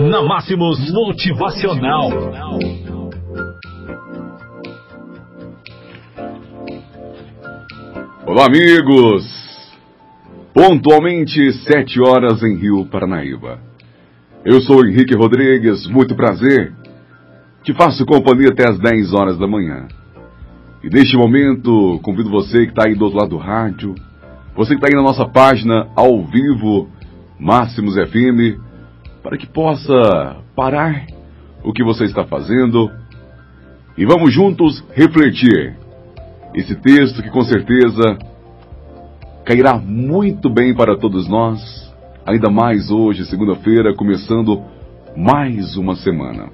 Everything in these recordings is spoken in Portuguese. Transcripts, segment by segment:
Na Máximos Motivacional. Olá, amigos! Pontualmente, sete horas em Rio Paranaíba. Eu sou Henrique Rodrigues, muito prazer. Te faço companhia até as 10 horas da manhã. E neste momento, convido você que está aí do outro lado do rádio, você que está aí na nossa página ao vivo, Máximos FM, para que possa parar o que você está fazendo e vamos juntos refletir esse texto que com certeza cairá muito bem para todos nós, ainda mais hoje, segunda-feira, começando mais uma semana.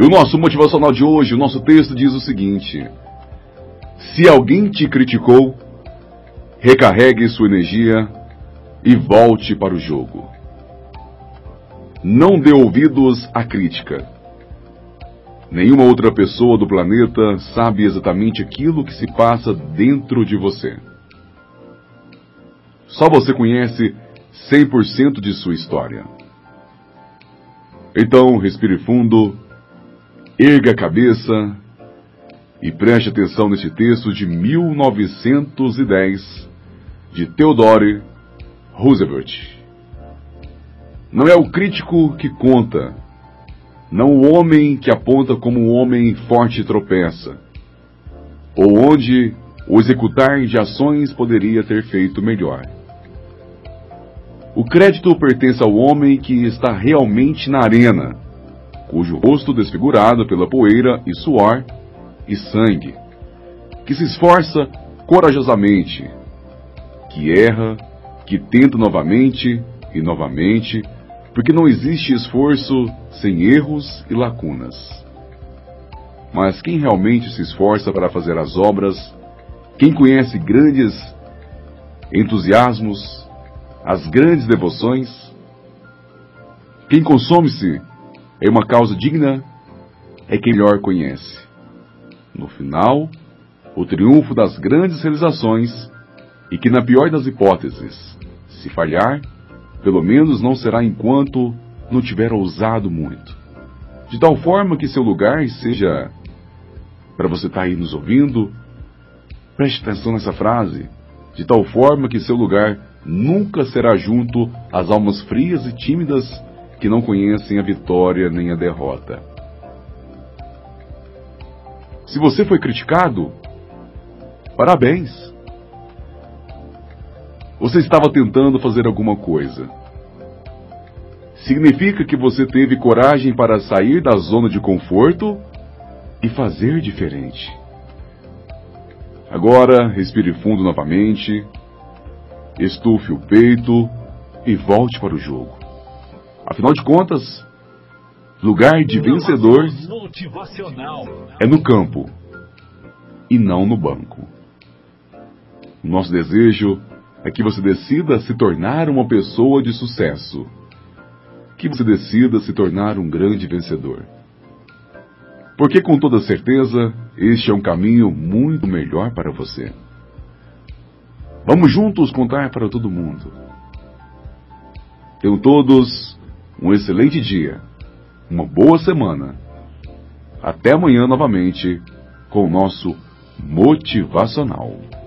E o nosso motivacional de hoje, o nosso texto diz o seguinte: Se alguém te criticou, recarregue sua energia e volte para o jogo. Não dê ouvidos à crítica Nenhuma outra pessoa do planeta sabe exatamente aquilo que se passa dentro de você. Só você conhece 100% de sua história. Então, respire fundo, erga a cabeça e preste atenção neste texto de 1910 de Theodore Roosevelt. Não é o crítico que conta, não o homem que aponta como um homem forte tropeça, ou onde o executar de ações poderia ter feito melhor. O crédito pertence ao homem que está realmente na arena, cujo rosto desfigurado pela poeira e suor e sangue, que se esforça corajosamente, que erra, que tenta novamente e novamente, porque não existe esforço sem erros e lacunas. Mas quem realmente se esforça para fazer as obras, quem conhece grandes entusiasmos, as grandes devoções, quem consome-se em uma causa digna, é quem melhor conhece. No final, o triunfo das grandes realizações e que, na pior das hipóteses, se falhar, pelo menos não será enquanto não tiver ousado muito. De tal forma que seu lugar seja. Para você estar tá aí nos ouvindo, preste atenção nessa frase. De tal forma que seu lugar nunca será junto às almas frias e tímidas que não conhecem a vitória nem a derrota. Se você foi criticado, parabéns. Você estava tentando fazer alguma coisa. Significa que você teve coragem para sair da zona de conforto e fazer diferente. Agora, respire fundo novamente, estufe o peito e volte para o jogo. Afinal de contas, lugar de vencedor é no campo e não no banco. Nosso desejo é que você decida se tornar uma pessoa de sucesso. Que você decida se tornar um grande vencedor. Porque com toda certeza, este é um caminho muito melhor para você. Vamos juntos contar para todo mundo. Tenham todos um excelente dia, uma boa semana. Até amanhã novamente com o nosso Motivacional.